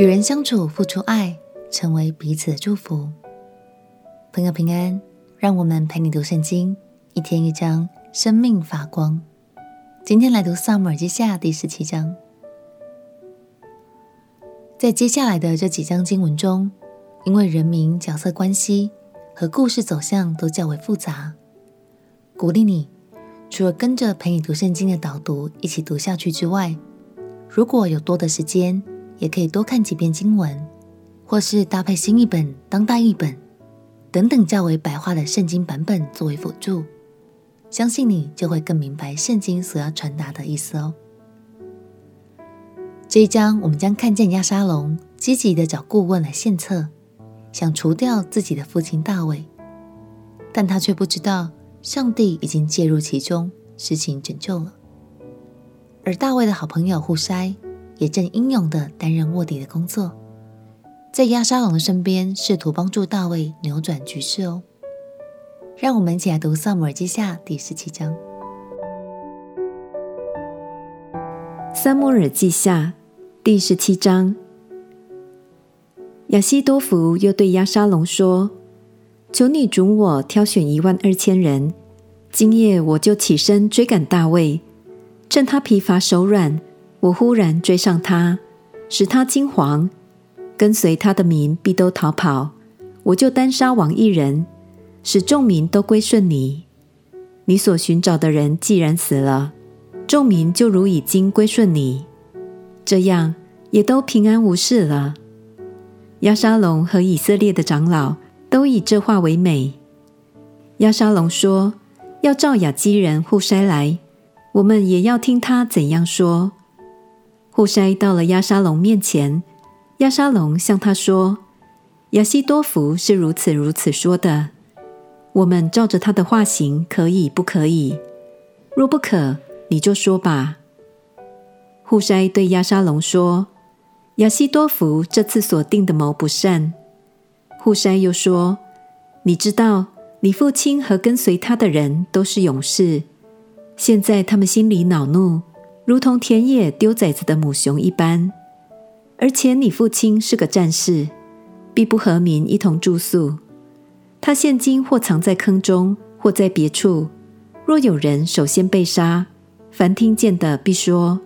与人相处，付出爱，成为彼此的祝福。朋友平安，让我们陪你读圣经，一天一章，生命发光。今天来读撒母耳记下第十七章。在接下来的这几章经文中，因为人名、角色关系和故事走向都较为复杂，鼓励你除了跟着陪你读圣经的导读一起读下去之外，如果有多的时间，也可以多看几遍经文，或是搭配新译本、当代译本等等较为白话的圣经版本作为辅助，相信你就会更明白圣经所要传达的意思哦。这一章我们将看见亚沙龙积极地找顾问来献策，想除掉自己的父亲大卫，但他却不知道上帝已经介入其中，事情拯救了。而大卫的好朋友户筛。也正英勇地担任卧底的工作，在亚沙龙的身边，试图帮助大卫扭转局势哦。让我们一起来读《撒母耳记下》第十七章。《撒母耳记下》第十七章，亚希多弗又对亚沙龙说：“求你准我挑选一万二千人，今夜我就起身追赶大卫，趁他疲乏手软。”我忽然追上他，使他惊惶，跟随他的民必都逃跑。我就单杀王一人，使众民都归顺你。你所寻找的人既然死了，众民就如已经归顺你，这样也都平安无事了。亚沙龙和以色列的长老都以这话为美。亚沙龙说：“要召雅基人户筛来，我们也要听他怎样说。”户筛到了亚沙龙面前，亚沙龙向他说：“亚西多弗是如此如此说的，我们照着他的话行，可以不可以？若不可，你就说吧。”户筛对亚沙龙说：“亚西多弗这次所定的谋不善。”户筛又说：“你知道，你父亲和跟随他的人都是勇士，现在他们心里恼怒。”如同田野丢崽子的母熊一般，而且你父亲是个战士，必不和民一同住宿。他现今或藏在坑中，或在别处。若有人首先被杀，凡听见的必说：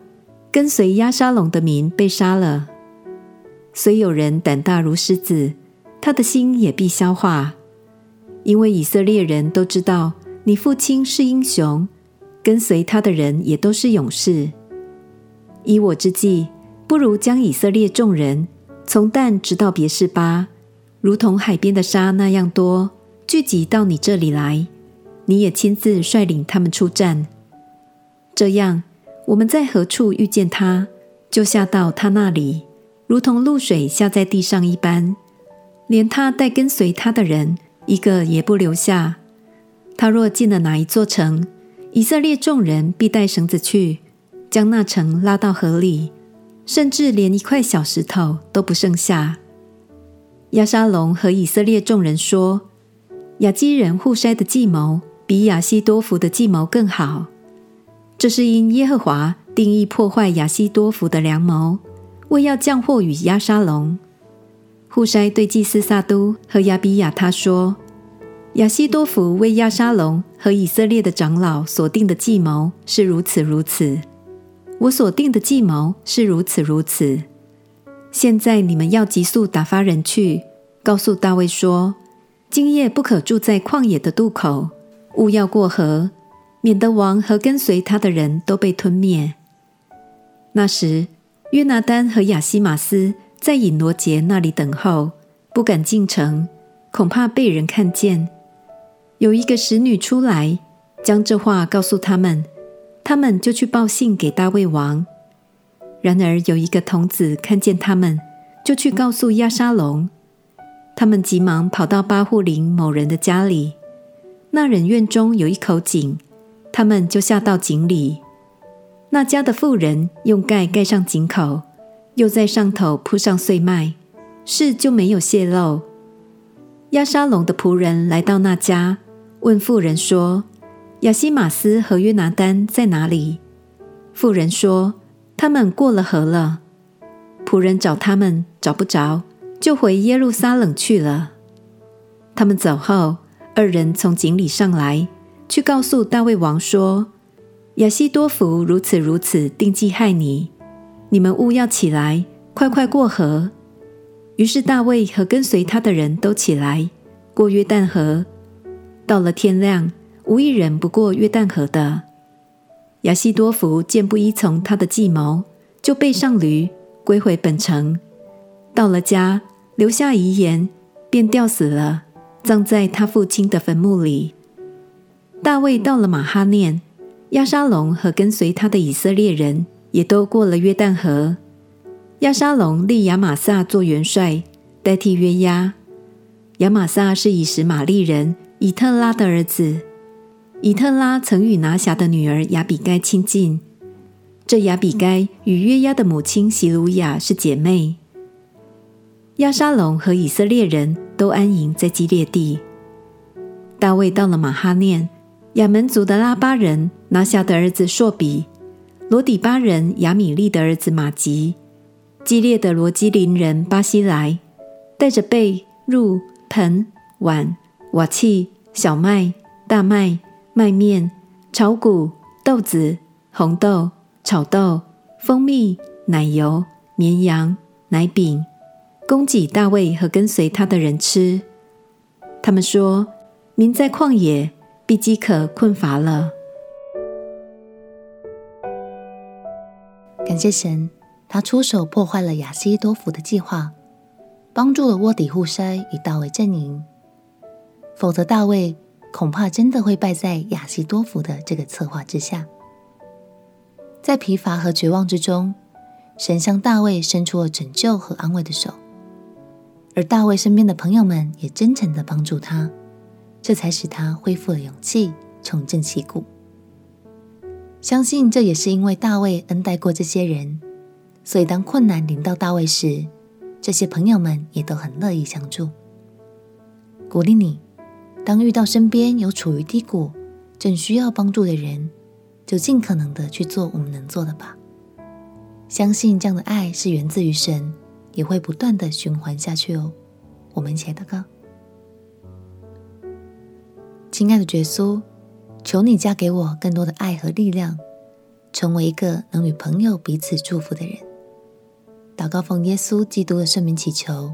跟随押沙龙的民被杀了。虽有人胆大如狮子，他的心也必消化，因为以色列人都知道你父亲是英雄。跟随他的人也都是勇士。依我之计，不如将以色列众人从但直到别是巴，如同海边的沙那样多，聚集到你这里来。你也亲自率领他们出战。这样，我们在何处遇见他，就下到他那里，如同露水下在地上一般，连他带跟随他的人一个也不留下。他若进了哪一座城，以色列众人必带绳子去，将那城拉到河里，甚至连一块小石头都不剩下。亚沙龙和以色列众人说：“亚基人户筛的计谋比亚希多弗的计谋更好。这是因耶和华定义破坏亚希多弗的良谋，为要降祸与亚沙龙。”户筛对祭司撒督和亚比亚他说。亚西多弗为亚沙龙和以色列的长老所定的计谋是如此如此，我所定的计谋是如此如此。现在你们要急速打发人去，告诉大卫说：今夜不可住在旷野的渡口，勿要过河，免得王和跟随他的人都被吞灭。那时，约拿单和亚希玛斯在以罗结那里等候，不敢进城，恐怕被人看见。有一个使女出来，将这话告诉他们，他们就去报信给大卫王。然而有一个童子看见他们，就去告诉亚沙龙。他们急忙跑到巴户林某人的家里，那人院中有一口井，他们就下到井里。那家的妇人用盖盖上井口，又在上头铺上碎麦，事就没有泄露。亚沙龙的仆人来到那家。问妇人说：“亚希马斯和约拿单在哪里？”妇人说：“他们过了河了。”仆人找他们找不着，就回耶路撒冷去了。他们走后，二人从井里上来，去告诉大卫王说：“亚希多弗如此如此定计害你，你们务要起来，快快过河。”于是大卫和跟随他的人都起来，过约旦河。到了天亮，无一人不过约旦河的。亚希多弗见不依从他的计谋，就背上驴，归回本城。到了家，留下遗言，便吊死了，葬在他父亲的坟墓里。大卫到了马哈念，亚沙龙和跟随他的以色列人也都过了约旦河。亚沙龙立亚玛撒做元帅，代替约押。亚玛撒是以实玛利人以特拉的儿子。以特拉曾与拿辖的女儿亚比该亲近。这亚比该与约押的母亲希鲁雅是姐妹。亚沙龙和以色列人都安营在基列地。大卫到了马哈念，亚门族的拉巴人拿辖的儿子朔比，罗底巴人亚米利的儿子马吉。基列的罗基林人巴西莱，带着贝入、盆、碗、瓦器、小麦、大麦、麦面、炒谷、豆子、红豆、炒豆、蜂蜜、奶油、绵羊、奶饼，供给大卫和跟随他的人吃。他们说：“民在旷野，必饥渴困乏了。”感谢神。他出手破坏了亚希多弗的计划，帮助了卧底户筛与大卫阵营。否则，大卫恐怕真的会败在亚希多福的这个策划之下。在疲乏和绝望之中，神向大卫伸出了拯救和安慰的手，而大卫身边的朋友们也真诚的帮助他，这才使他恢复了勇气，重振旗鼓。相信这也是因为大卫恩待过这些人。所以，当困难临到大卫时，这些朋友们也都很乐意相助。鼓励你，当遇到身边有处于低谷、正需要帮助的人，就尽可能的去做我们能做的吧。相信这样的爱是源自于神，也会不断的循环下去哦。我们一起来祷告。亲爱的耶稣，求你加给我更多的爱和力量，成为一个能与朋友彼此祝福的人。祷告奉耶稣基督的圣名祈求，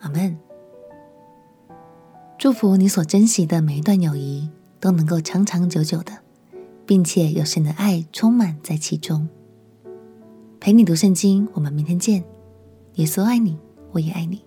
阿门。祝福你所珍惜的每一段友谊都能够长长久久的，并且有神的爱充满在其中。陪你读圣经，我们明天见。耶稣爱你，我也爱你。